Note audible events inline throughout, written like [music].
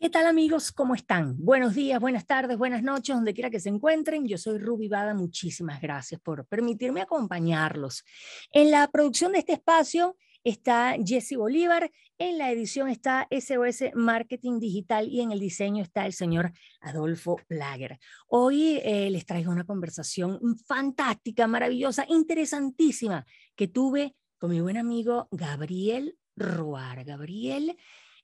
¿Qué tal amigos? ¿Cómo están? Buenos días, buenas tardes, buenas noches, donde quiera que se encuentren. Yo soy Ruby Bada, muchísimas gracias por permitirme acompañarlos. En la producción de este espacio está Jesse Bolívar, en la edición está SOS Marketing Digital y en el diseño está el señor Adolfo Plager. Hoy eh, les traigo una conversación fantástica, maravillosa, interesantísima que tuve con mi buen amigo Gabriel Roar. Gabriel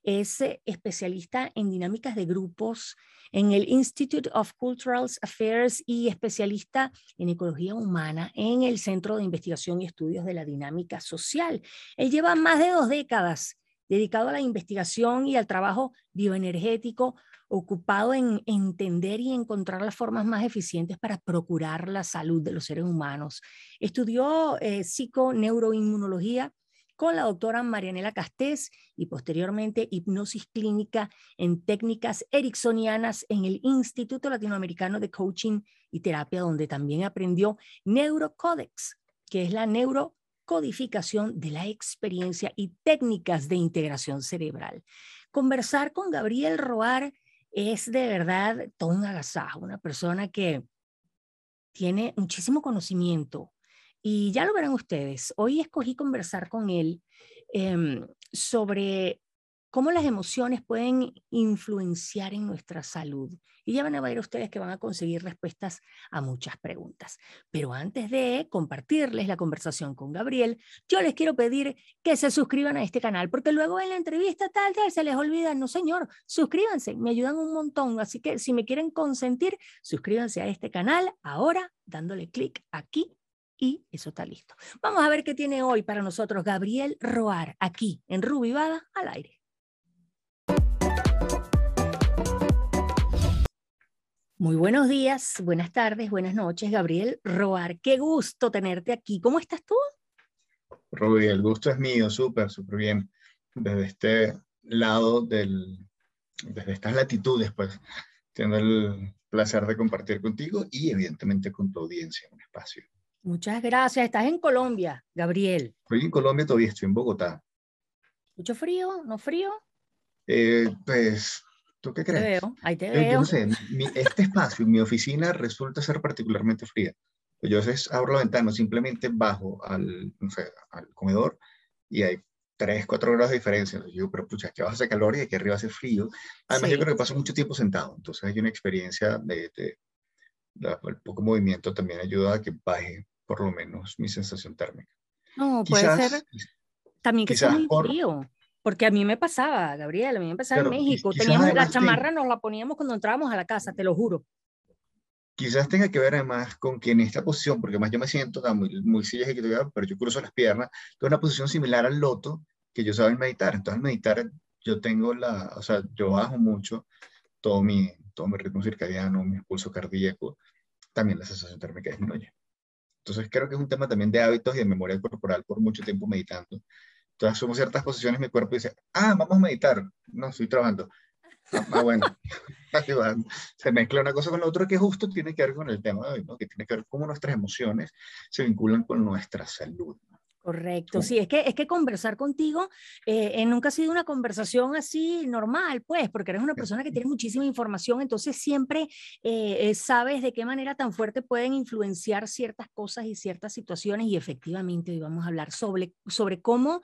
es eh, especialista en dinámicas de grupos en el Institute of Cultural Affairs y especialista en ecología humana en el Centro de Investigación y Estudios de la Dinámica Social. Él lleva más de dos décadas dedicado a la investigación y al trabajo bioenergético, ocupado en entender y encontrar las formas más eficientes para procurar la salud de los seres humanos. Estudió eh, psiconeuroinmunología con la doctora Marianela Castés y posteriormente hipnosis clínica en técnicas ericksonianas en el Instituto Latinoamericano de Coaching y Terapia, donde también aprendió Neurocodex, que es la neurocodificación de la experiencia y técnicas de integración cerebral. Conversar con Gabriel Roar es de verdad todo un agasajo, una persona que tiene muchísimo conocimiento, y ya lo verán ustedes. Hoy escogí conversar con él em, sobre cómo las emociones pueden influenciar en nuestra salud. Y ya van a ver ustedes que van a conseguir respuestas a muchas preguntas. Pero antes de compartirles la conversación con Gabriel, yo les quiero pedir que se suscriban a este canal, porque luego en la entrevista tal, tal, se les olvida, no señor, suscríbanse, me ayudan un montón. Así que si me quieren consentir, suscríbanse a este canal ahora dándole clic aquí y eso está listo. Vamos a ver qué tiene hoy para nosotros Gabriel Roar, aquí en Rubivada al aire. Muy buenos días, buenas tardes, buenas noches, Gabriel Roar. Qué gusto tenerte aquí. ¿Cómo estás tú? Rubi, el gusto es mío, súper, súper bien. Desde este lado del, desde estas latitudes, pues, tengo el placer de compartir contigo y evidentemente con tu audiencia en un espacio. Muchas gracias. Estás en Colombia, Gabriel. Estoy en Colombia todavía, estoy en Bogotá. ¿Mucho frío? ¿No frío? Eh, pues, ¿tú qué crees? Te veo, ahí te veo. no sé, este espacio, mi oficina resulta ser particularmente fría. Yo a veces abro la ventana, simplemente bajo al, no sé, al comedor y hay 3, 4 grados de diferencia. Yo digo, pero pucha, aquí abajo hace calor y aquí arriba hace frío. Además, yo creo que paso mucho tiempo sentado, entonces hay una experiencia de, de, de, el poco movimiento también ayuda a que baje por lo menos mi sensación térmica. No, puede ser también que sea muy frío. Porque a mí me pasaba, Gabriel, a mí me pasaba en México. Teníamos la chamarra, nos la poníamos cuando entrábamos a la casa, te lo juro. Quizás tenga que ver además con que en esta posición, porque más yo me siento muy, muy silla pero yo cruzo las piernas, tengo una posición similar al loto que yo sabía meditar. Entonces, al meditar, yo tengo la, o sea, yo bajo mucho todo mi, todo mi ritmo circadiano, mi pulso cardíaco, también la sensación térmica disminuye. Entonces creo que es un tema también de hábitos y de memoria corporal por mucho tiempo meditando. Entonces asumo ciertas posiciones, mi cuerpo dice, ah, vamos a meditar. No, estoy trabajando. Ah, ah bueno, [laughs] se mezcla una cosa con la otra que justo tiene que ver con el tema de hoy, ¿no? que tiene que ver cómo nuestras emociones se vinculan con nuestra salud. Correcto, sí, es que, es que conversar contigo eh, eh, nunca ha sido una conversación así normal, pues, porque eres una persona que tiene muchísima información, entonces siempre eh, sabes de qué manera tan fuerte pueden influenciar ciertas cosas y ciertas situaciones y efectivamente hoy vamos a hablar sobre, sobre cómo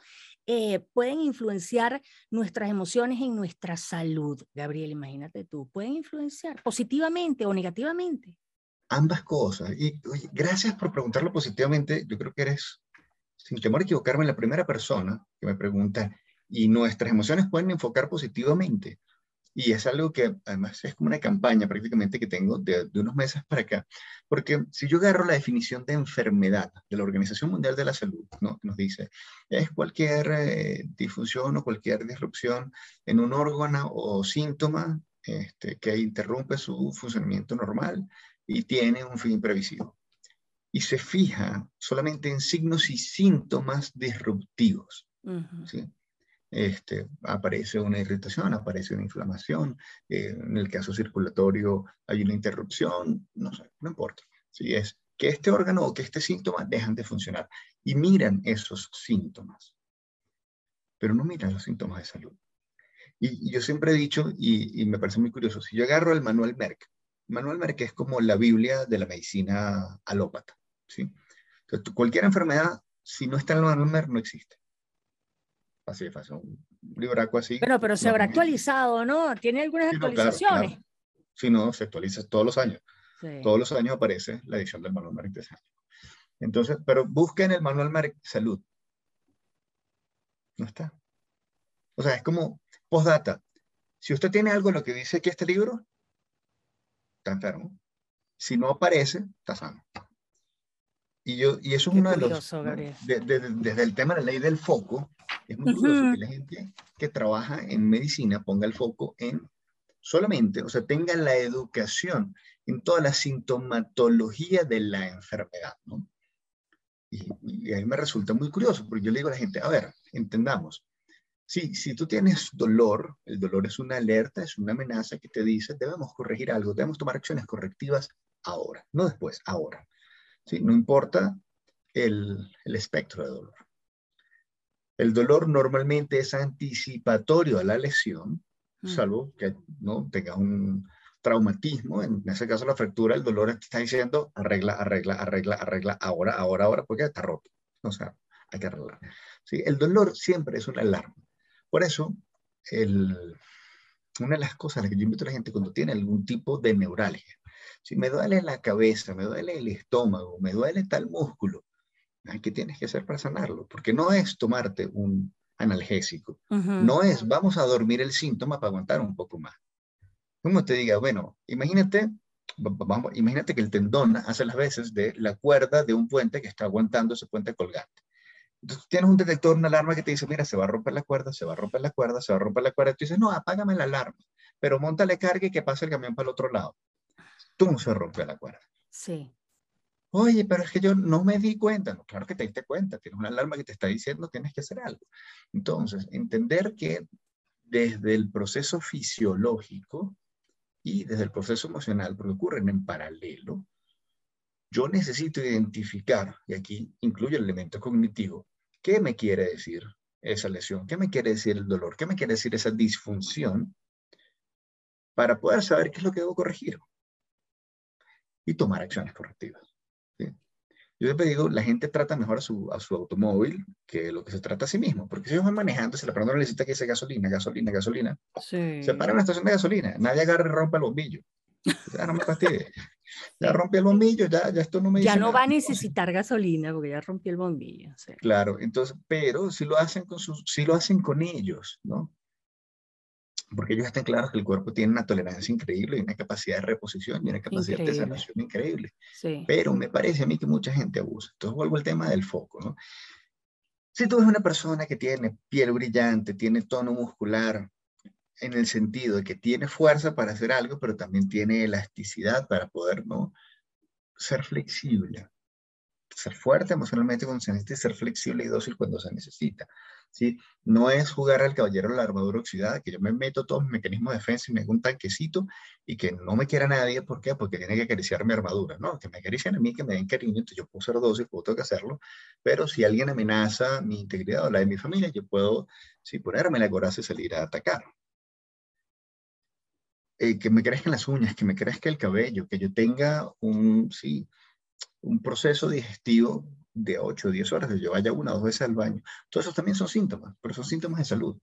pueden influenciar nuestras emociones en nuestra salud. Gabriel, imagínate tú, pueden influenciar positivamente o negativamente. Ambas cosas. Y gracias por preguntarlo positivamente. Yo creo que eres sin temor a equivocarme, la primera persona que me pregunta, ¿y nuestras emociones pueden enfocar positivamente? Y es algo que además es como una campaña prácticamente que tengo de, unos meses para acá. Porque si yo agarro la definición de enfermedad de la Organización Mundial de la Salud, ¿no? nos dice, es cualquier eh, disfunción o cualquier disrupción en un órgano o síntoma este, que interrumpe su funcionamiento normal y tiene un fin previsivo y se fija solamente en signos y síntomas disruptivos. este, aparece una irritación, aparece una inflamación, eh, en el caso circulatorio hay una interrupción, no sé, no importa. Si es que este órgano o que este síntoma dejan de funcionar y miran esos síntomas, pero no miran los síntomas de salud. Y, yo siempre he dicho, y, me parece muy curioso, si yo agarro el manual Merck, manual Merck es como la Biblia de la medicina alópata, ¿sí? Entonces, cualquier enfermedad, si no está en el manual Merck, no existe. Así de fácil, un libraco así. Pero, pero se habrá actualizado, ¿no? ¿Tiene algunas actualizaciones? Si no, se actualiza todos los años. Todos los años aparece la edición del manual Merck de Entonces, pero busquen el manual Merck Salud. No está. O sea, es como, Postdata, si usted tiene algo en lo que dice aquí este libro, está enfermo. Si no aparece, está sano. Y, yo, y eso es uno de los... desde el tema de la ley del foco, es muy curioso que la gente que trabaja en medicina ponga el foco en solamente, o sea, tenga la educación en toda la sintomatología de la enfermedad, ¿no? Y, y, a mí me resulta muy curioso, porque yo le digo a la gente, a ver, entendamos, Sí, si tú tienes dolor, el dolor es una alerta, es una amenaza que te dice, debemos corregir algo, debemos tomar acciones correctivas ahora, no después, ahora. ¿Sí? No importa el, el espectro de dolor. El dolor normalmente es anticipatorio a la lesión, mm. salvo que no tengas un traumatismo, en ese caso la fractura, el dolor te está diciendo arregla, arregla, arregla, arregla, ahora, ahora, ahora, porque está roto. O sea, hay que arreglar. ¿Sí? El dolor siempre es una alarma. Por eso, una de las cosas a las que yo invito a la gente cuando tiene algún tipo de neuralgia, si me duele la cabeza, me duele el estómago, me duele tal músculo, ¿qué tienes que hacer para sanarlo? Porque no es tomarte un analgésico, no es vamos a dormir el síntoma para aguantar un poco más. Como te diga, bueno, imagínate, vamos, imagínate que el tendón hace las veces de la cuerda de un puente que está aguantando ese puente colgante. Entonces tienes un detector, una alarma que te dice, mira, se va a romper la cuerda, se va a romper la cuerda, se va a romper la cuerda. Y tú dices, no, apágame la alarma, pero montale carga y que pase el camión para el otro lado. Tú no se rompe la cuerda. Sí. Oye, pero es que yo no me di cuenta. No, claro que te diste cuenta. Tienes una alarma que te está diciendo tienes que hacer algo. Entonces, entender que desde el proceso fisiológico y desde el proceso emocional, porque ocurren en paralelo, yo necesito identificar, y aquí incluye el elemento cognitivo, qué me quiere decir esa lesión, qué me quiere decir el dolor, qué me quiere decir esa disfunción, para poder saber qué es lo que debo corregir y tomar acciones correctivas. Yo siempre digo, la gente trata mejor a su, a su automóvil que lo que se trata a sí mismo, porque si ellos van manejando, se le pregunta necesita que sea gasolina, gasolina, gasolina, se para en una estación de gasolina, nadie agarra y rompe el bombillo. Ya no me. Ya rompí el bombillo, ya, ya esto no me Ya no va a necesitar gasolina porque ya rompí el bombillo. Claro, entonces, pero si lo hacen con sus, si lo hacen con ellos, ¿no? Porque ellos están claros que el cuerpo tiene una tolerancia increíble y una capacidad de reposición y una capacidad de sanación increíble. Sí. Pero me parece a mí que mucha gente abusa. Entonces vuelvo al tema del foco, ¿no? Si tú eres una persona que tiene piel brillante, tiene tono muscular, en el sentido de que tiene fuerza para hacer algo, pero también tiene elasticidad para poder ¿no? ser flexible. Ser fuerte emocionalmente cuando se necesita y ser flexible y dócil cuando se necesita. ¿Sí? No es jugar al caballero la armadura oxidada, que yo me meto todos mis mecanismos de defensa y me hago un tanquecito y que no me quiera nadie. ¿Por qué? Porque tiene que acariciar mi armadura. No, que me acaricien a mí, que me den cariño, entonces yo puedo ser dócil, puedo que hacerlo. Pero si alguien amenaza mi integridad o la de mi familia, yo puedo sí, ponerme la coraza y salir a atacar. Eh, que me crezcan las uñas, que me crezca el cabello, que yo tenga un, sí, un proceso digestivo de 8 o 10 horas, que yo vaya una o dos veces al baño. Todos esos también son síntomas, pero son síntomas de salud.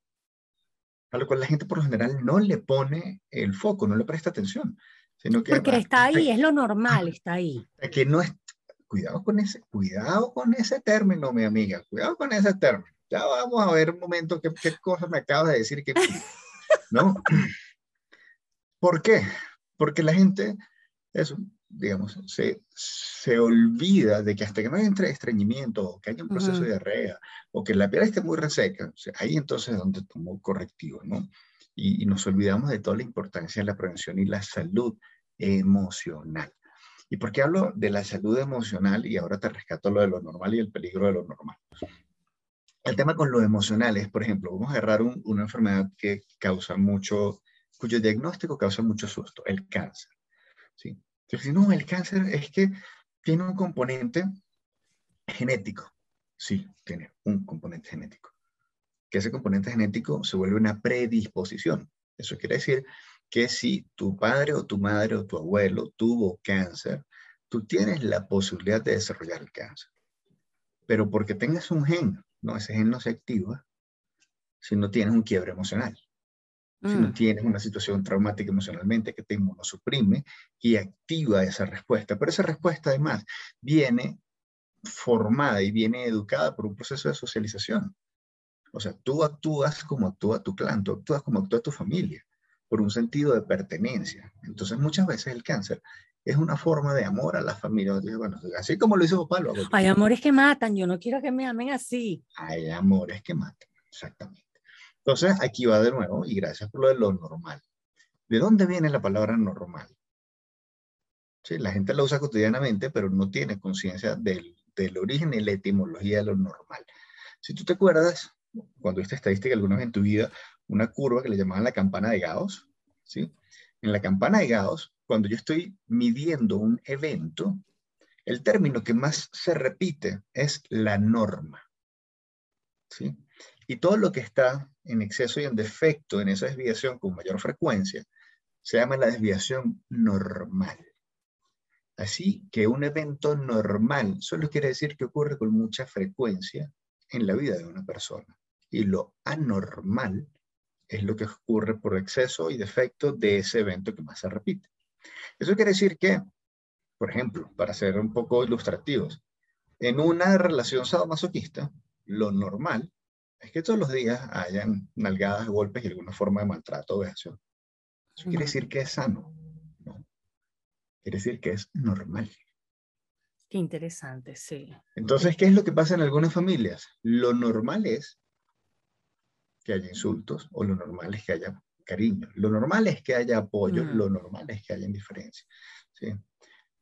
A lo cual la gente por lo general no le pone el foco, no le presta atención. Sino que, Porque está ahí, es lo normal, está ahí. Que no es, cuidado con ese, cuidado con ese término, mi amiga, cuidado con ese término. Ya vamos a ver un momento qué, qué cosa me acabas de decir que, ¿no? [laughs] ¿Por qué? Porque la gente, eso, digamos, se, se olvida de que hasta que no entre estreñimiento, o que haya un proceso de diarrea, o que la piel esté muy reseca, ahí entonces es donde tomó correctivo, ¿no? Y, y, nos olvidamos de toda la importancia de la prevención y la salud emocional. ¿Y por qué hablo de la salud emocional? Y ahora te rescato lo de lo normal y el peligro de lo normal. El tema con lo emocional es, por ejemplo, vamos a agarrar una enfermedad que causa mucho cuyo diagnóstico causa mucho susto, el cáncer. ¿sí? Entonces, no, el cáncer es que tiene un componente genético. Sí, tiene un componente genético. Que ese componente genético se vuelve una predisposición. Eso quiere decir que si tu padre o tu madre o tu abuelo tuvo cáncer, tú tienes la posibilidad de desarrollar el cáncer. Pero porque tengas un gen, no, ese gen no se activa si no tienes un quiebre emocional. Si no mm. tienes una situación traumática emocionalmente que te inmunosuprime y activa esa respuesta. Pero esa respuesta además viene formada y viene educada por un proceso de socialización. O sea, tú actúas como actúa tu clan, tú actúas como actúa tu familia, por un sentido de pertenencia. Entonces, muchas veces el cáncer es una forma de amor a la familia. Bueno, así como lo hizo Pablo. Hay amores que matan, yo no quiero que me amen así. Hay amores que matan, exactamente. Entonces, aquí va de nuevo, y gracias por lo de lo normal. ¿De dónde viene la palabra normal? Sí, la gente la usa cotidianamente, pero no tiene conciencia del, del origen y la etimología de lo normal. Si tú te acuerdas, cuando esta estadística alguna vez en tu vida, una curva que le llamaban la campana de Gauss, ¿sí? En la campana de Gauss, cuando yo estoy midiendo un evento, el término que más se repite es la norma, ¿sí? Y todo lo que está en exceso y en defecto en esa desviación con mayor frecuencia se llama la desviación normal. Así que un evento normal solo quiere decir que ocurre con mucha frecuencia en la vida de una persona. Y lo anormal es lo que ocurre por exceso y defecto de ese evento que más se repite. Eso quiere decir que, por ejemplo, para ser un poco ilustrativos, en una relación sadomasoquista, lo normal es que todos los días hayan nalgadas, golpes y alguna forma de maltrato o vejación. Eso quiere decir que es sano. ¿no? Quiere decir que es normal. Qué interesante, sí. Entonces, ¿qué es lo que pasa en algunas familias? Lo normal es que haya insultos o lo normal es que haya cariño. Lo normal es que haya apoyo, mm. lo normal es que haya indiferencia. ¿sí?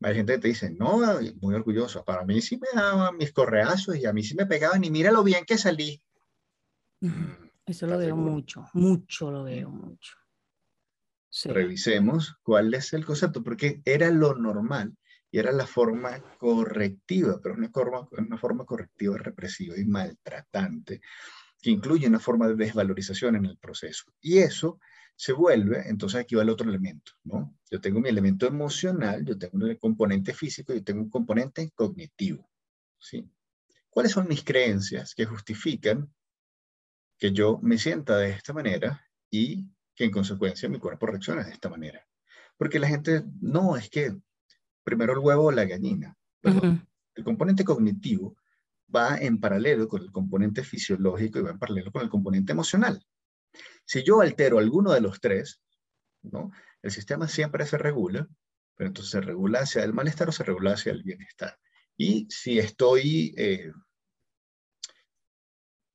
Hay gente que te dice, no, muy orgulloso, para mí sí me daban mis correazos y a mí sí me pegaban y mira lo bien que salí. Mm, Eso lo veo mucho, mucho lo veo, mucho. Revisemos cuál es el concepto, porque era lo normal y era la forma correctiva, pero una forma, una forma correctiva represiva y maltratante, que incluye una forma de desvalorización en el proceso. Y eso se vuelve, entonces aquí va el otro elemento, ¿no? Yo tengo mi elemento emocional, yo tengo un componente físico, y tengo un componente cognitivo, ¿sí? ¿Cuáles son mis creencias que justifican que yo me sienta de esta manera y que en consecuencia mi cuerpo reaccione de esta manera. Porque la gente, no, es que primero el huevo o la gallina. El componente cognitivo va en paralelo con el componente fisiológico y va en paralelo con el componente emocional. Si yo altero alguno de los tres, ¿no? el sistema siempre se regula, pero entonces se regula hacia el malestar o se regula hacia el bienestar. Y si estoy eh,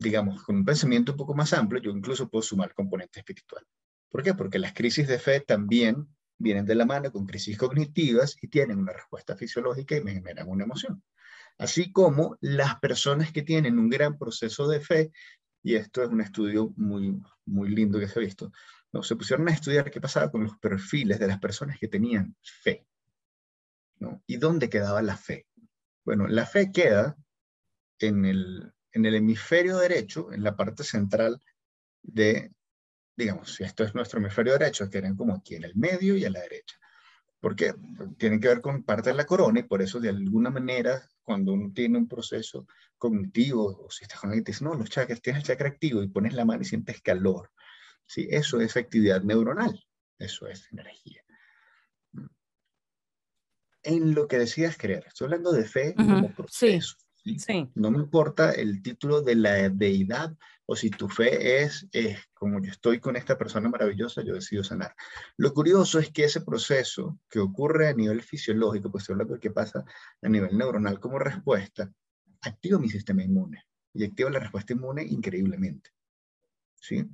digamos, con un pensamiento un poco más amplio, yo incluso puedo sumar componente espiritual. ¿Por qué? Porque las crisis de fe también vienen de la mano con crisis cognitivas y tienen una respuesta fisiológica y me generan una emoción. Así como las personas que tienen un gran proceso de fe, y esto es un estudio muy, muy lindo que se ha visto, ¿no? se pusieron a estudiar qué pasaba con los perfiles de las personas que tenían fe. ¿no? ¿Y dónde quedaba la fe? Bueno, la fe queda en el, en el hemisferio derecho, en la parte central de, digamos, si esto es nuestro hemisferio derecho, quedan como aquí en el medio y a la derecha. Porque tienen que ver con parte de la corona y por eso de alguna manera cuando uno tiene un proceso cognitivo o si estás con alguien te dice, no, los chakras, tienes el chakra activo y pones la mano y sientes calor. ¿Sí? Eso es actividad neuronal, eso es energía. En lo que decías creer, estoy hablando de fe como proceso. No me importa el título de la deidad o si tu fe es, como yo estoy con esta persona maravillosa, yo decido sanar. Lo curioso es que ese proceso que ocurre a nivel fisiológico, pues estoy hablando de qué pasa a nivel neuronal como respuesta, activa mi sistema inmune y activa la respuesta inmune increíblemente. ¿Sí?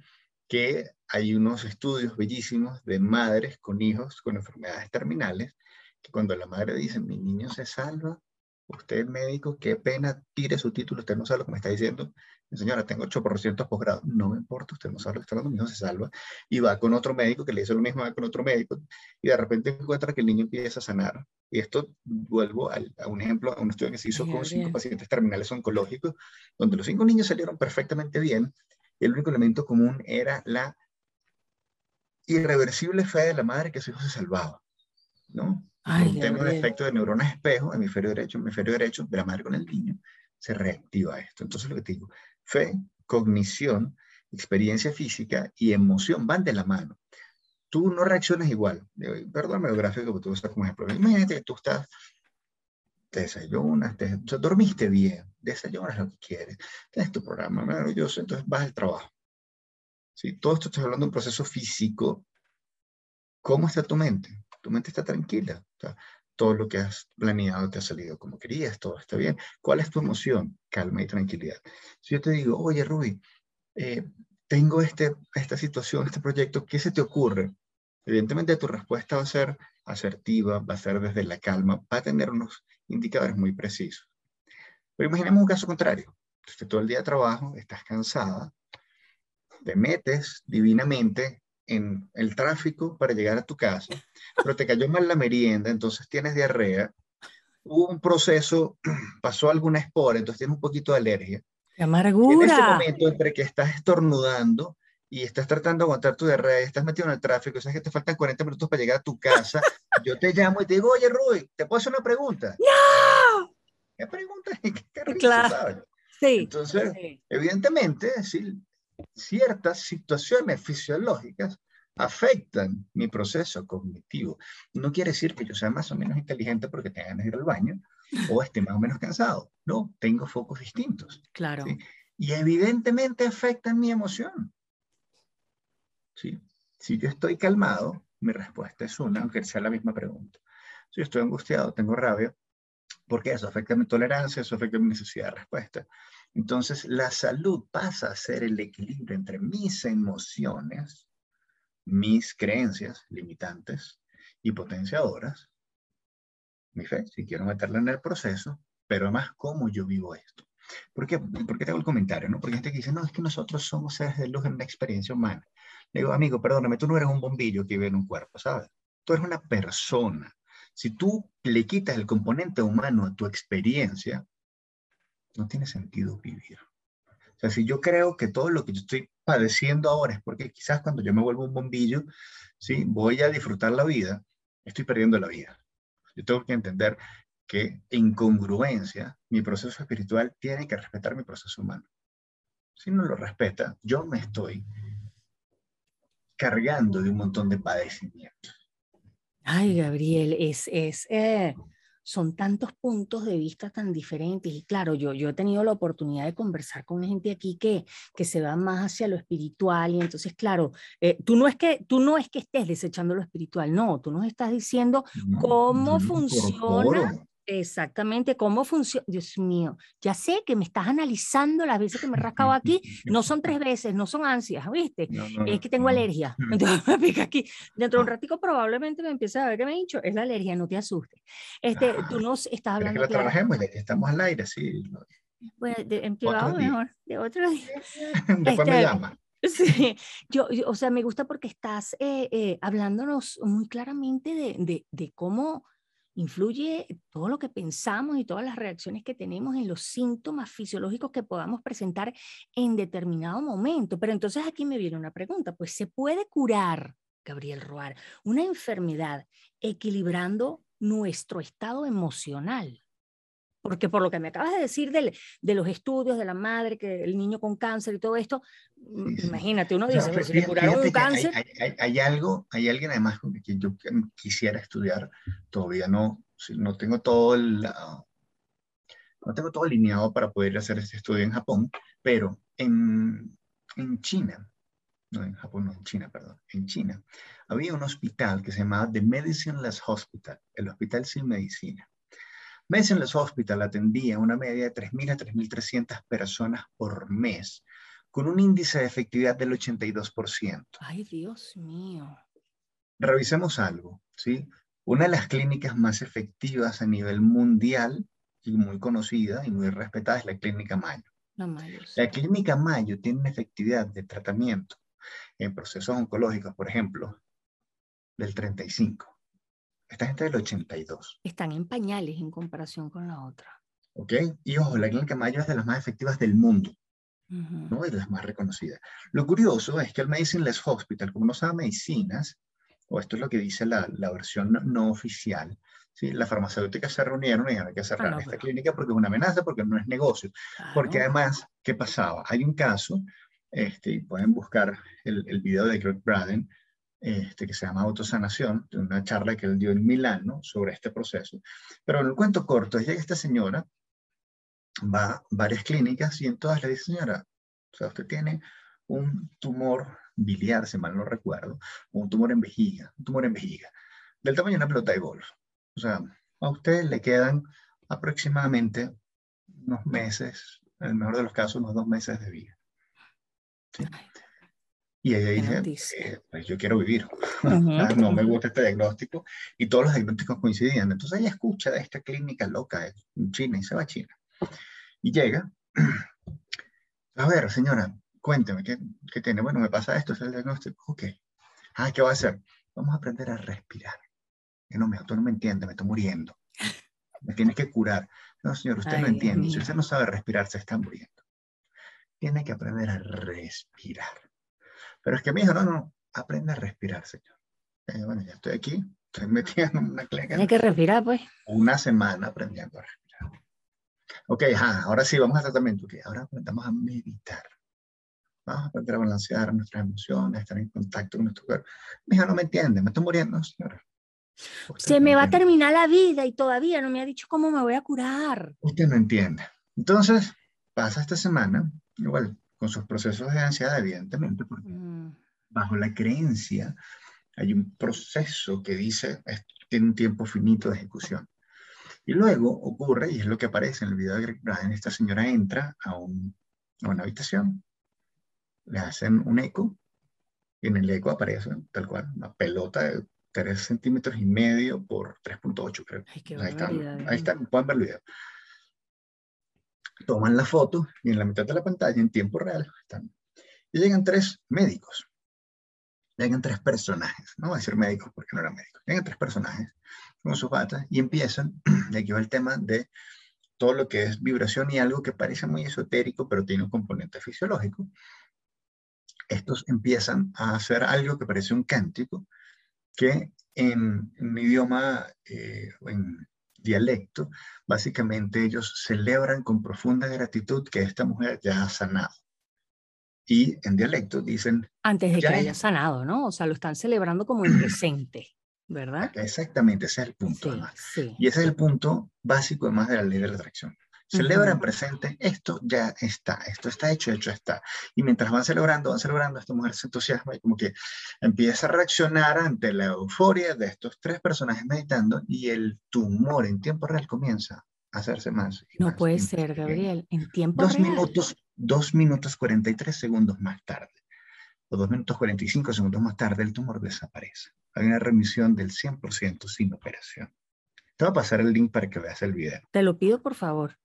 Que hay unos estudios bellísimos de madres con hijos con enfermedades terminales que cuando la madre dice, mi niño se salva, usted médico, qué pena, tire su título, usted no sabe lo que me está diciendo. Señora, tengo 8% posgrado. No me importa, usted no sabe lo que está hablando, mi hijo se salva. Y va con otro médico que le dice lo mismo, va con otro médico, y de repente encuentra que el niño empieza a sanar. Y esto vuelvo a, un ejemplo, a un estudio que se hizo con cinco pacientes terminales oncológicos, donde los cinco niños salieron perfectamente bien, el único elemento común era la irreversible fe de la madre que su hijo se salvaba, ¿no? Un tema de efecto de neuronas espejo, hemisferio derecho, hemisferio derecho, de la madre con el niño, se reactiva esto. Entonces lo que te digo, fe, cognición, experiencia física y emoción van de la mano. Tú no reaccionas igual. Perdóname el gráfico que tú estás como ejemplo. Imagínate que tú estás, te desayunas, te, dormiste bien, desayunas lo que quieres, tienes tu programa maravilloso, entonces vas al trabajo. ¿Sí? Todo esto estoy hablando de un proceso físico. ¿Cómo está tu mente? Tu mente está tranquila. todo lo que has planeado te ha salido como querías, todo está bien. ¿Cuál es tu emoción? Calma y tranquilidad. Si yo te digo, oye, Ruby, eh, tengo este, esta situación, este proyecto, ¿qué se te ocurre? Evidentemente tu respuesta va a ser asertiva, va a ser desde la calma, va a tener unos indicadores muy precisos. Pero imaginemos un caso contrario. Usted todo el día de trabajo, estás cansada, te metes divinamente en el tráfico para llegar a tu casa, pero te cayó mal la merienda, entonces tienes diarrea, hubo un proceso, [clears throat] pasó alguna espora, entonces tienes un poquito de alergia. ¡Qué amargura! En ese momento entre que estás estornudando y estás tratando de aguantar tu diarrea, estás metido en el tráfico, sabes que te faltan 40 minutos para llegar a tu casa, yo te llamo y te digo, oye, Rui, ¿te puedo hacer una pregunta? ¡No! ¿Qué pregunta? [laughs] ¿Qué, claro. Sí. Entonces, evidentemente, sí, ciertas situaciones fisiológicas afectan mi proceso cognitivo. No quiere decir que yo sea más o menos inteligente porque tenga ganas de ir al baño o esté más o menos cansado. No, tengo focos distintos. Claro. Y evidentemente afectan mi emoción. ¿sí? Si yo estoy calmado, mi respuesta es una, aunque sea la misma pregunta. Si estoy angustiado, tengo rabia, porque eso afecta mi tolerancia, eso afecta mi necesidad de respuesta. Entonces, la salud pasa a ser el equilibrio entre mis emociones, mis creencias limitantes y potenciadoras, mi fe, si quiero meterla en el proceso, pero además cómo yo vivo esto. ¿Por qué, ¿Por qué te hago el comentario? ¿no? Porque gente que dice, no, es que nosotros somos seres de luz en una experiencia humana. Le digo, amigo, perdóname, tú no eres un bombillo que vive en un cuerpo, ¿sabes? Tú eres una persona. Si tú le quitas el componente humano a tu experiencia, no tiene sentido vivir. O sea, si yo creo que todo lo que yo estoy padeciendo ahora es porque quizás cuando yo me vuelvo un bombillo, ¿sí? voy a disfrutar la vida, estoy perdiendo la vida. Yo tengo que entender que en congruencia mi proceso espiritual tiene que respetar mi proceso humano. Si no lo respeta, yo me estoy cargando de un montón de padecimientos. Ay, Gabriel, es, es, eh, son tantos puntos de vista tan diferentes. Y claro, yo, yo he tenido la oportunidad de conversar con gente aquí que, que se va más hacia lo espiritual. Y entonces, claro, eh, tú, no es que, tú no es que estés desechando lo espiritual, no, tú nos estás diciendo cómo funciona Exactamente, cómo funciona. Dios mío, ya sé que me estás analizando las veces que me he rascado [laughs] aquí. No son tres veces, no son ansias, ¿viste? es que tengo alergia. [laughs] Entonces me pica aquí. Dentro de un ratico probablemente me empiece a ver que me he dicho. Es la alergia, no te asustes. Este, tú nos estás hablando. Es que la trabajemos ya que estamos al aire, sí. Bueno, en privado mejor, de otro día. [laughs] Después me este, llama. Sí, yo, o sea, me gusta porque estás eh, eh, hablándonos muy claramente de, de, de cómo influye todo lo que pensamos y todas las reacciones que tenemos en los síntomas fisiológicos que podamos presentar en determinado momento. Pero entonces aquí me viene una pregunta, pues ¿se puede curar, Gabriel Roar, una enfermedad equilibrando nuestro estado emocional? Porque por lo que me acabas de decir de los estudios de la madre, que el niño con cáncer y todo esto, mm, imagínate, uno dice, si le curaron un cáncer. Hay, algo, hay alguien además con quien yo quisiera estudiar, todavía no, no tengo todo el, no tengo todo alineado para poder hacer este estudio en Japón, pero en, en China, no en Japón, no en China, perdón, en China, había un hospital que se llamaba The Medicineless Hospital, el hospital sin medicina. Medicine Hospital atendía una media de 3.000 a 3.300 personas por mes, con un índice de efectividad del 82%. Ay, Dios mío. Revisemos algo, ¿sí? Una de las clínicas más efectivas a nivel mundial y muy conocida y muy respetada es la Clínica Mayo. La, Mayo, la Clínica Mayo tiene una efectividad de tratamiento en procesos oncológicos, por ejemplo, del 35. Esta gente del 82. Están en pañales en comparación con la otra. ¿Ok? Y ojo, la clínica Mayo es de las más efectivas del mundo. ¿no? Es la más reconocida. Lo curioso es que el Medicineless Hospital, como no sabe medicinas, o esto es lo que dice la, la versión no, oficial, ¿sí? las farmacéuticas se reunieron y hay que cerrar ah, esta clínica porque es una amenaza, porque no es negocio. Porque además, ¿qué pasaba? Hay un caso, este, y pueden buscar el, el video de Greg Braden, este, que se llama Autosanación, de una charla que él dio en Milán sobre este proceso. Pero en el cuento corto, llega esta señora, va a varias clínicas y en todas le dice, señora, o sea, usted tiene un tumor biliar, si mal no recuerdo, un tumor en vejiga, un tumor en vejiga, del tamaño de una pelota de golf. O sea, a usted le quedan aproximadamente unos meses, en el mejor de los casos, unos dos meses de vida. ¿Sí? Y ella dice, eh, pues yo quiero vivir. [laughs] no me gusta este diagnóstico. Y todos los diagnósticos coincidían. Entonces ella escucha de esta clínica loca en China y se va a China. Y llega. A ver, señora, cuénteme, ¿qué, ¿qué, tiene? Bueno, me pasa esto, es el diagnóstico. Ok. Ah, ¿qué va a hacer? Vamos a aprender a respirar. Que no, me, tú no me entiende, me estoy muriendo. Me tienes que curar. No, señor, usted no entiende. Si usted no sabe respirar, se está muriendo. Tiene que aprender a respirar. Pero es que me dijo, no, no, aprende a respirar, señor. Eh, bueno, ya estoy aquí, estoy metiendo en una clínica. Tiene que respirar, pues. Una semana aprendiendo a respirar. Ok, ahora sí, vamos a tratamiento. Okay, ahora aprendamos a meditar. Vamos a aprender a balancear nuestras emociones, estar en contacto con nuestro cuerpo. Mi hija no me entiende, me estoy muriendo, señora. Se me va a terminar la vida y todavía no me ha dicho cómo me voy a curar. Usted no entiende. Entonces, pasa esta semana, igual con sus procesos de ansiedad, evidentemente, porque mm. bajo la creencia hay un proceso que dice tiene un tiempo finito de ejecución. Y luego ocurre, y es lo que aparece en el video de Greg Braden, esta señora entra a, un, a una habitación, le hacen un eco, y en el eco aparece tal cual una pelota de 3 centímetros y medio por 3.8, creo. ahí, está, ahí está, pueden ver el video toman la foto y en la mitad de la pantalla, en tiempo real, están. Y llegan tres médicos. Llegan tres personajes. No voy a decir médicos porque no eran médicos. Llegan tres personajes con sus batas y empiezan, [clears throat] de aquí va el tema de todo lo que es vibración y algo que parece muy esotérico, pero tiene un componente fisiológico. Estos empiezan a hacer algo que parece un cántico, que en, un idioma, eh, en dialecto, básicamente ellos celebran con profunda gratitud que esta mujer ya ha sanado. Y en dialecto dicen... Antes de que haya sanado, ¿no? O sea, lo están celebrando como en presente, ¿verdad? Exactamente, ese es el punto. Y ese es el punto básico además de la ley de la atracción. Celebra en presente, esto ya está, esto está hecho, hecho está. Y mientras van celebrando, van celebrando, esta mujer se entusiasma y como que empieza a reaccionar ante la euforia de estos tres personajes meditando y el tumor en tiempo real comienza a hacerse más. no puede ser, Gabriel, en tiempo dos real. Minutos, dos minutos 43 segundos más tarde, o dos minutos 45 segundos más tarde, el tumor desaparece. Hay una remisión del 100% sin operación. Te voy a pasar el link para que veas el video. Te lo pido, por favor.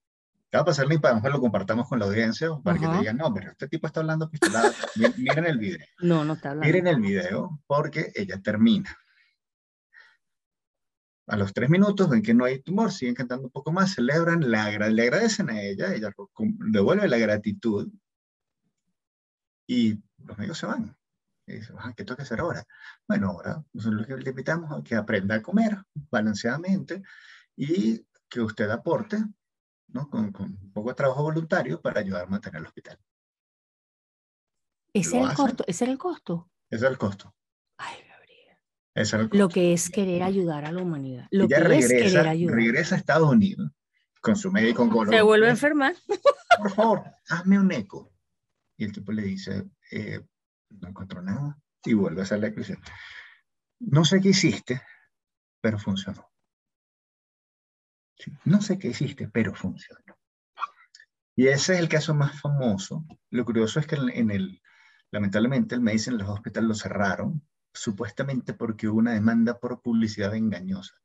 Te va a pasar para que lo compartamos con la audiencia para que te digan, no, pero este tipo está hablando pistolada. Miren el video. No, no está hablando. Miren el video porque ella termina. A los tres minutos ven que no hay tumor, siguen cantando un poco más, celebran, le, agradecen a ella, ella devuelve la gratitud y los amigos se van. Y dicen, ah, ¿qué toca hacer ahora? Bueno, ahora nosotros le invitamos a que aprenda a comer balanceadamente y que usted aporte con, un poco de trabajo voluntario para ayudar a mantener el hospital. ¿Ese era, el costo? ¿Ese era el costo? Ese es el costo. Ay, Gabriel. Lo que es querer ayudar a la humanidad. Lo que regresa, es querer ayudar. regresa a Estados Unidos con su médico oncólogo. Se vuelve a enfermar. [laughs] Por favor, hazme un eco. Y el tipo le dice, eh, no encontró nada. Y vuelve a hacer la expresión. No sé qué hiciste, pero funcionó. No sé qué hiciste, pero funcionó. Y ese es el caso más famoso. Lo curioso es que en el, lamentablemente, el Medicine los hospitales lo cerraron, supuestamente porque hubo una demanda por publicidad engañosa.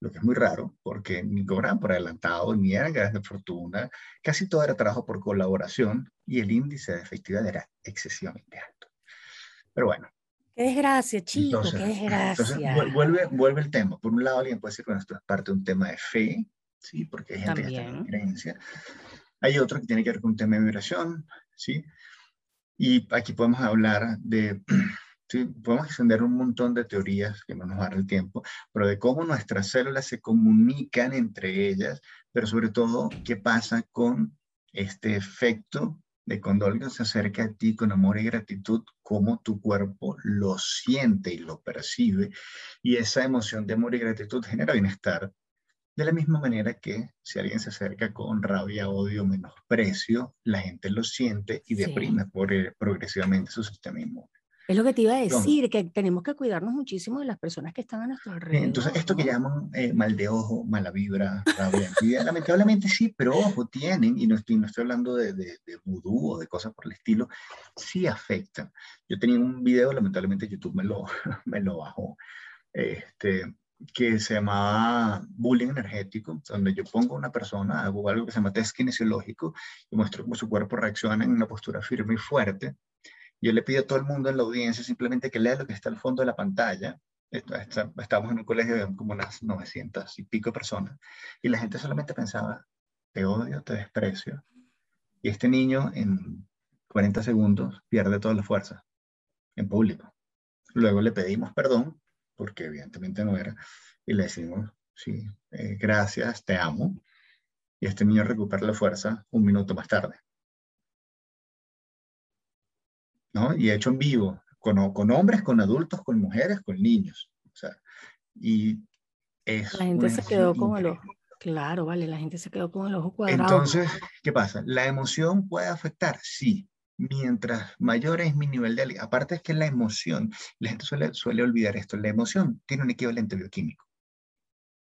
Lo que es muy raro, porque ni cobraban por adelantado, ni eran ganas de fortuna, casi todo era trabajo por colaboración y el índice de efectividad era excesivamente alto. Pero bueno, Qué desgracia, chico, qué [laughs] desgracia. vuelve, vuelve el tema. Por un lado, alguien puede decir que esto es parte de un tema de fe, ¿sí? porque hay gente que está en creencia. Hay otro que tiene que ver con un tema de vibración, ¿sí? Y aquí podemos hablar de, [clears throat] ¿sí? podemos extender un montón de teorías que no nos va a dar el tiempo, pero de cómo nuestras células se comunican entre ellas, pero sobre todo qué pasa con este efecto de cuando alguien se acerca a ti con amor y gratitud, cómo tu cuerpo lo siente y lo percibe. Y esa emoción de amor y gratitud genera bienestar. De la misma manera que si alguien se acerca con rabia, odio, menosprecio, la gente lo siente y deprime por, eh, progresivamente su sistema inmune. Es lo que te iba a decir, que tenemos que cuidarnos muchísimo de las personas que están a nuestro alrededor. Entonces, esto que llaman eh, mal de ojo, mala vibra, rabia, [laughs] lamentablemente sí, pero ojo, tienen, y no estoy, no estoy hablando de, de, de vudú o de cosas por el estilo, sí afectan. Yo tenía un video, lamentablemente YouTube me lo, [laughs] me lo bajó, este, que se llamaba bullying energético, donde yo pongo a una persona, hago algo que se llama test kinesiológico, y muestro cómo su cuerpo reacciona en una postura firme y fuerte, yo le pido a todo el mundo en la audiencia simplemente que lea lo que está al fondo de la pantalla. Estábamos en un colegio de como unas 900 y pico personas y la gente solamente pensaba, te odio, te desprecio. Y este niño en 40 segundos pierde toda la fuerza en público. Luego le pedimos perdón, porque evidentemente no era, y le decimos, sí, eh, gracias, te amo. Y este niño recupera la fuerza un minuto más tarde. ¿No? Y hecho en vivo, con, con hombres, con adultos, con mujeres, con niños. O sea, y es la gente se quedó con el ojo. Claro, vale, la gente se quedó con el ojo cuadrado. Entonces, ¿qué pasa? ¿La emoción puede afectar? Sí. Mientras mayor es mi nivel de alegría. Aparte es que la emoción, la gente suele, suele olvidar esto, la emoción tiene un equivalente bioquímico.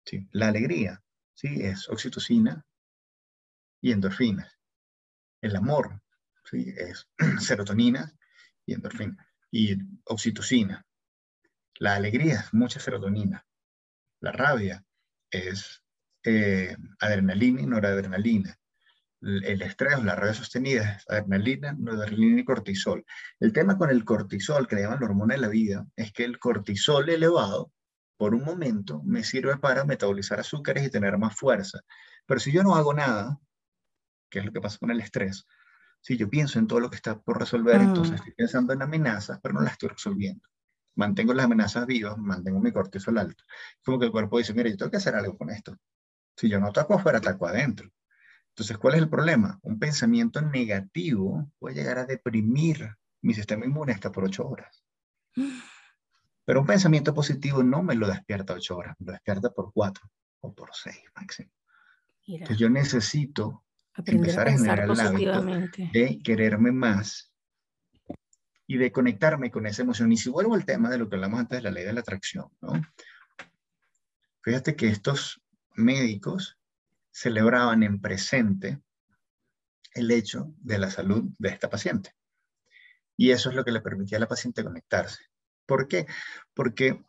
¿sí? La alegría, ¿sí? Es oxitocina y endorfinas. El amor, ¿sí? Es [clears throat] serotonina y endorfina. Y oxitocina. La alegría es mucha serotonina. La rabia es eh, adrenalina y noradrenalina. El, estrés la rabia sostenida es adrenalina, noradrenalina y cortisol. El tema con el cortisol, que le llaman la hormona de la vida, es que el cortisol elevado, por un momento, me sirve para metabolizar azúcares y tener más fuerza. Pero si yo no hago nada, que es lo que pasa con el estrés, si yo pienso en todo lo que está por resolver, entonces mm. estoy pensando en amenazas, pero no las estoy resolviendo. Mantengo las amenazas vivas, mantengo mi cortisol alto. Como que el cuerpo dice, mira, yo tengo que hacer algo con esto. Si yo no ataco afuera, ataco adentro. Entonces, ¿cuál es el problema? Un pensamiento negativo puede llegar a deprimir mi sistema inmune hasta por ocho horas. [sighs] Pero un pensamiento positivo no me lo despierta ocho horas, me lo despierta por cuatro o por seis máximo. Entonces yo necesito empezar a, generar el hábito de quererme más y de conectarme con esa emoción. Y si vuelvo al tema de lo que hablamos antes de la ley de la atracción, ¿no? Fíjate que estos médicos celebraban en presente el hecho de la salud de esta paciente. Y eso es lo que le permitía a la paciente conectarse. ¿Por qué? Porque,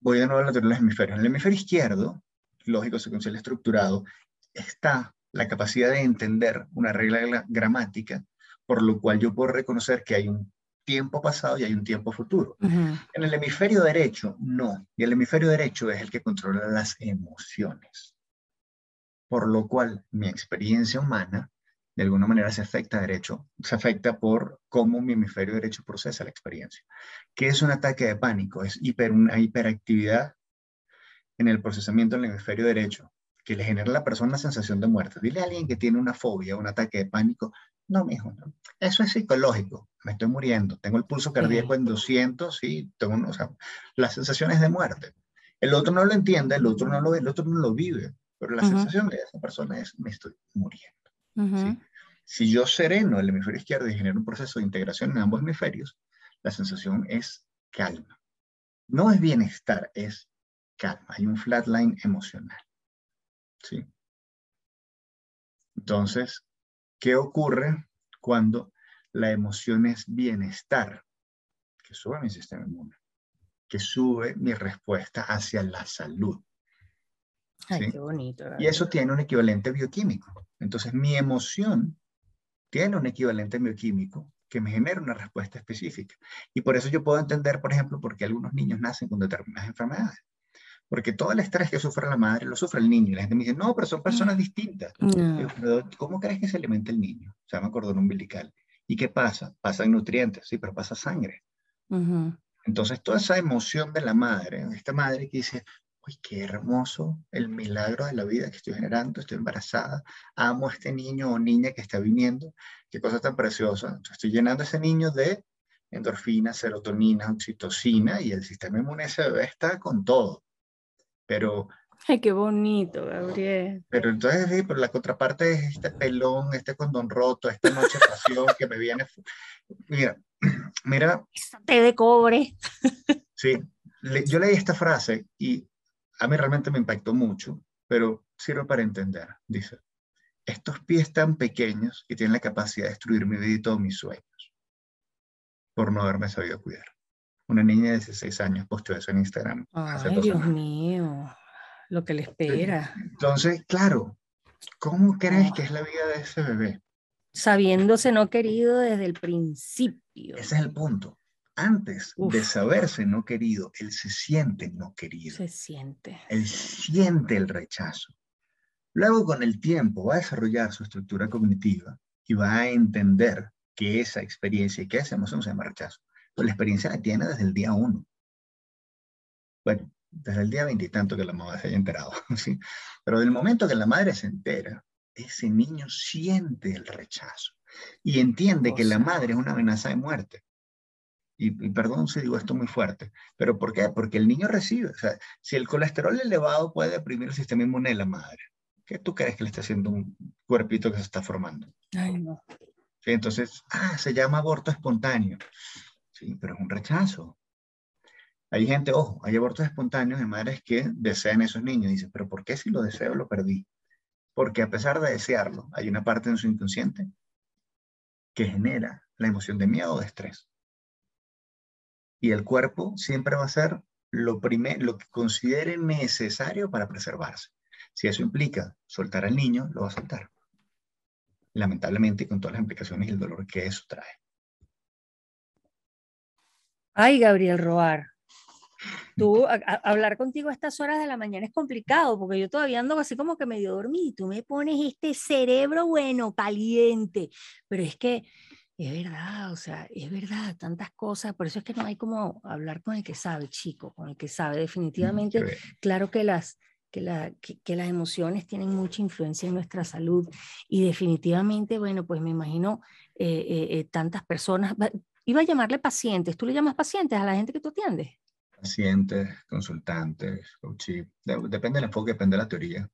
voy a nuevo a los hemisferios. En el hemisferio izquierdo, lógico, secuencial estructurado, está la capacidad de entender una regla gramática, por lo cual yo puedo reconocer que hay un tiempo pasado y hay un tiempo futuro. En el hemisferio derecho, no. Y el hemisferio derecho es el que controla las emociones. Por lo cual mi experiencia humana, de alguna manera, se afecta derecho, se afecta por cómo mi hemisferio derecho procesa la experiencia. ¿Qué es un ataque de pánico? Es hiper, una hiperactividad en el procesamiento del hemisferio derecho, que le genera a la persona una sensación de muerte. Dile a alguien que tiene una fobia, un ataque de pánico, no, mijo, no. eso es psicológico, me estoy muriendo, tengo el pulso cardíaco en 200, sí, tengo, o sea, las sensaciones de muerte. El otro no lo entiende, el otro no lo, el otro no lo vive, pero la sensación de esa persona es, me estoy muriendo. Si yo sereno el hemisferio izquierdo y genero un proceso de integración en ambos hemisferios, la sensación es calma. No es bienestar, es calma. Hay un flatline emocional. ¿Sí? Entonces, ¿qué ocurre cuando la emoción es bienestar? Que sube mi sistema inmune, que sube mi respuesta hacia la salud. Ay, qué bonito. Y eso tiene un equivalente bioquímico. Entonces, mi emoción tiene un equivalente bioquímico que me genera una respuesta específica. Y por eso yo puedo entender, por ejemplo, por qué algunos niños nacen con determinadas enfermedades. Porque todo el estrés que sufre la madre lo sufre el niño. Y la gente me dice, no, pero son personas distintas. ¿Cómo crees que se alimenta el niño? se llama cordón umbilical. ¿Y qué pasa? Pasan nutrientes, sí, pero pasa sangre. Entonces, toda esa emoción de la madre, esta madre que dice, uy, qué hermoso el milagro de la vida que estoy generando, estoy embarazada, amo a este niño o niña que está viniendo, qué cosa tan preciosa. estoy llenando a ese niño de endorfina, serotonina, oxitocina y el sistema inmune ese bebé está con todo. Pero... Ay, qué bonito, Gabriel. Pero entonces, sí, pero la contraparte es este pelón, este condón roto, esta noche pasión que me viene... Mira, [clears throat] mira... Té de cobre. Sí, yo leí esta frase y a mí realmente me impactó mucho, pero sirve para entender. Dice, estos pies tan pequeños que tienen la capacidad de destruir mi vida y todos mis sueños por no haberme sabido cuidar. Una niña de 16 años posteó eso en Instagram. Ay, Dios mío, lo que le espera. Entonces, claro, ¿cómo crees que es la vida de ese bebé? Sabiéndose no querido desde el principio. Ese es el punto. Antes de saberse no querido, él se siente no querido. Se siente. Él siente el rechazo. Luego, con el tiempo, va a desarrollar su estructura cognitiva y va a entender que esa experiencia y que esa emoción se llama rechazo. Pues la experiencia la tiene desde el día uno. Bueno, desde el día veintitanto que la madre se haya enterado, [laughs] ¿sí? Pero del momento que la madre se entera, ese niño siente el rechazo y entiende que la madre es una amenaza de muerte. Y, perdón si digo esto muy fuerte, pero ¿por qué? Porque el niño recibe, o sea, si el colesterol elevado puede deprimir el sistema inmune de la madre, ¿qué tú crees que le está haciendo un cuerpito que se está formando? Ay, no. Entonces, ah, se llama aborto espontáneo. Pero es un rechazo. Hay gente, ojo, hay abortos espontáneos de madres que desean esos niños. Dicen, pero ¿por qué si lo deseo lo perdí? Porque a pesar de desearlo, hay una parte en su inconsciente que genera la emoción de miedo o de estrés. Y el cuerpo siempre va a ser lo, lo que considere necesario para preservarse. Si eso implica soltar al niño, lo va a soltar lamentablemente con todas las implicaciones y el dolor que eso trae. Ay, Gabriel Roar, tú hablar contigo a estas horas de la mañana es complicado porque yo todavía ando así como que medio dormido y tú me pones este cerebro bueno, caliente, pero es que es verdad, o sea, es verdad, tantas cosas, por eso es que no hay como hablar con el que sabe, chico, con el que sabe definitivamente, claro que las que, las emociones tienen mucha influencia en nuestra salud y definitivamente, bueno, pues me imagino eh, eh, eh, tantas personas, iba a llamarle pacientes, ¿tú le llamas pacientes a la gente que tú atiendes? Pacientes, consultantes, coaches, depende del enfoque, depende de la teoría.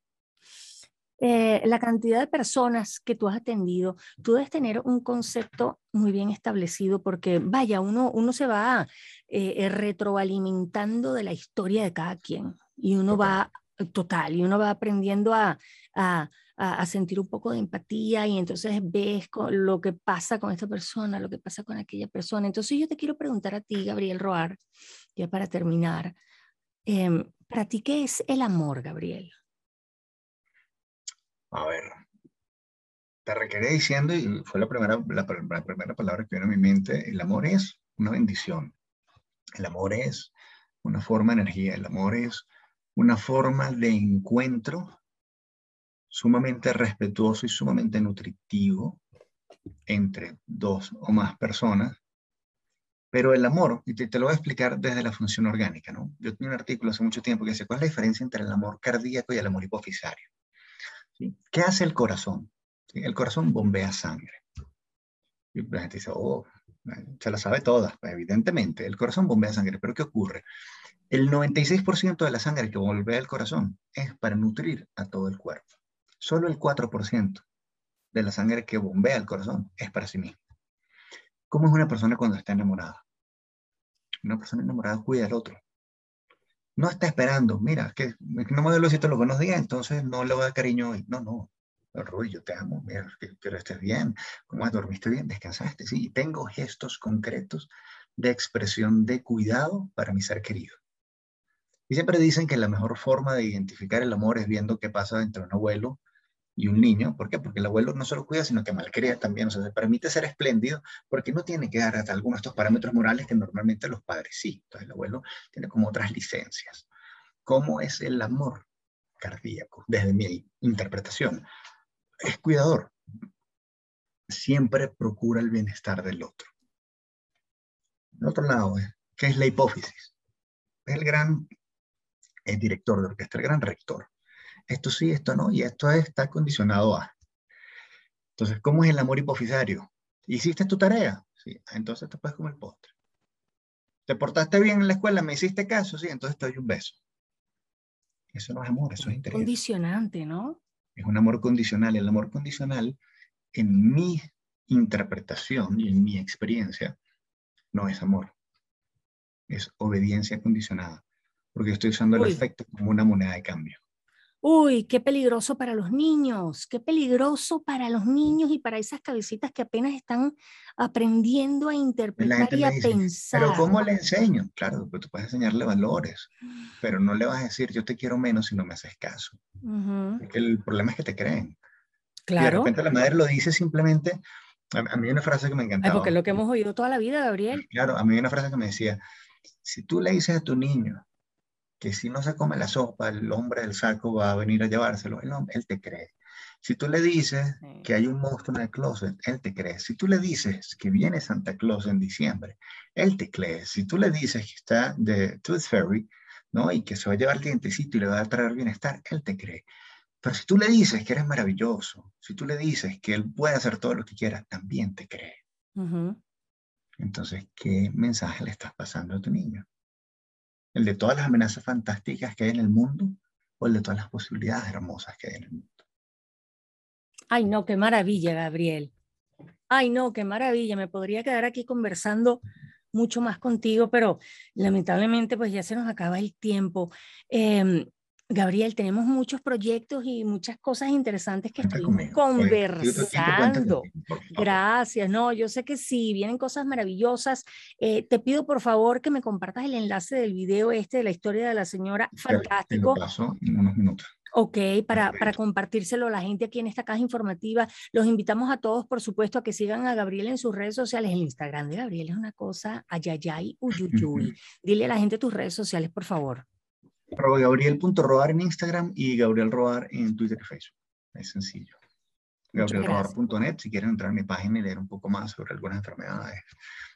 la cantidad de personas que tú has atendido, tú debes tener un concepto muy bien establecido porque, vaya, uno, uno se va retroalimentando de la historia de cada quien y uno va total, y uno va aprendiendo a, a, a, sentir un poco de empatía y entonces ves lo que pasa con esta persona, lo que pasa con aquella persona. Entonces yo te quiero preguntar a ti, Gabriel Roar, ya para terminar, eh, ¿para ti qué es el amor, Gabriel? A ver, te requería diciendo, y fue la primera, la, la primera palabra que vino a mi mente, el amor es una bendición. El amor es una forma de energía, el amor es una forma de encuentro sumamente respetuoso y sumamente nutritivo entre dos o más personas. Pero el amor, y te, lo voy a explicar desde la función orgánica, ¿no? Yo tenía un artículo hace mucho tiempo que dice, ¿cuál es la diferencia entre el amor cardíaco y el amor hipofisario? ¿Qué hace el corazón? El corazón bombea sangre. Y la gente dice, oh, se la sabe todas, evidentemente, el corazón bombea sangre, pero ¿qué ocurre? El 96% de la sangre que bombea el corazón es para nutrir a todo el cuerpo. Solo el 4% de la sangre que bombea el corazón es para sí mismo. ¿Cómo es una persona cuando está enamorada? Una persona enamorada cuida al otro. No está esperando, mira, que no me doy los lo buenos días, entonces no le voy a dar cariño hoy. No, no. Ruy, yo te amo, mira, que estés bien, ¿cómo dormiste bien? ¿Descansaste? Sí, tengo gestos concretos de expresión de cuidado para mi ser querido. Y siempre dicen que la mejor forma de identificar el amor es viendo qué pasa entre un abuelo y un niño. ¿Por qué? Porque el abuelo no solo cuida, sino que malcrea también. O sea, se permite ser espléndido porque no tiene que dar hasta algunos de estos parámetros morales que normalmente los padres sí. Entonces el abuelo tiene como otras licencias. ¿Cómo es el amor cardíaco? Desde mi interpretación. Es cuidador. siempre procura el bienestar del otro. El otro lado, ¿qué es la hipófisis? Es el gran el director de orquesta, el gran rector. Esto sí, esto no, y esto está condicionado a. Entonces, ¿cómo es el amor hipofisario? ¿Hiciste tu tarea? Sí, entonces te puedes comer el postre. ¿Te portaste bien en la escuela? ¿Me hiciste caso? Sí, entonces te doy un beso. Eso no es amor, eso es interés. Condicionante, ¿no? Es un amor condicional. El amor condicional, en mi interpretación y en mi experiencia, no es amor. Es obediencia condicionada. Porque estoy usando el afecto como una moneda de cambio. Uy, qué peligroso para los niños, qué peligroso para los niños y para esas cabecitas que apenas están aprendiendo a interpretar y a pensar. Pero ¿cómo le enseño? Claro, pues tú puedes enseñarle valores, pero no le vas a decir yo te quiero menos si no me haces caso. Porque el problema es que te creen. Claro. Y de repente la madre lo dice simplemente, a, mí hay una frase que me encantaba. porque es lo que hemos oído toda la vida, Gabriel. Claro, a mí hay una frase que me decía, si tú le dices a tu niño que si no se come la sopa, el hombre del saco va a venir a llevárselo, él, él te cree. Si tú le dices que hay un monstruo en el closet, él te cree. Si tú le dices que viene Santa Claus en diciembre, él te cree. Si tú le dices que está de Tooth Fairy, ¿no? Y que se va a llevar el dientecito y le va a traer bienestar, él te cree. Pero si tú le dices que eres maravilloso, si tú le dices que él puede hacer todo lo que quiera, también te cree. Entonces, ¿qué mensaje le estás pasando a tu niño? ¿El de todas las amenazas fantásticas que hay en el mundo o el de todas las posibilidades hermosas que hay en el mundo? Ay, no, qué maravilla, Gabriel. Ay, no, qué maravilla. Me podría quedar aquí conversando mucho más contigo, pero lamentablemente pues ya se nos acaba el tiempo. Em, Gabriel, tenemos muchos proyectos y muchas cosas interesantes que estuvimos conversando. Gracias, no, yo sé que sí, vienen cosas maravillosas. Eh, te pido por favor que me compartas el enlace del video este de la historia de la señora Fantástico. Te paso en unos minutos. Ok, para, para compartírselo a la gente aquí en esta caja informativa. Los invitamos a todos, por supuesto, a que sigan a Gabriel en sus redes sociales. El Instagram de Gabriel es una cosa ayayay, uyuyuy. [laughs] Dile a la gente tus redes sociales, por favor gabriel.roar en Instagram y Gabriel Roar en Twitter y Facebook. Es sencillo. GabrielRoar.net si quieren entrar a mi página y leer un poco más sobre algunas enfermedades,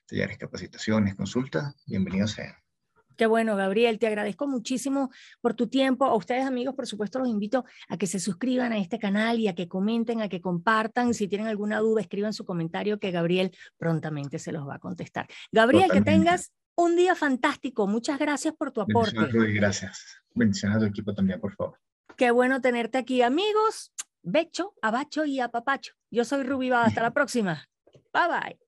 talleres, capacitaciones, consultas, bienvenidos sean. Qué bueno, Gabriel, te agradezco muchísimo por tu tiempo. A ustedes, amigos, por supuesto, los invito a que se suscriban a este canal y a que comenten, a que compartan. Si tienen alguna duda, escriban su comentario que Gabriel prontamente se los va a contestar. Gabriel, que tengas un día fantástico. Muchas gracias por tu aporte. gracias. Bendiciones a tu equipo también, por favor. Qué bueno tenerte aquí, amigos. Becho, abacho y apapacho. Yo soy Ruby Hasta la próxima. Bye bye.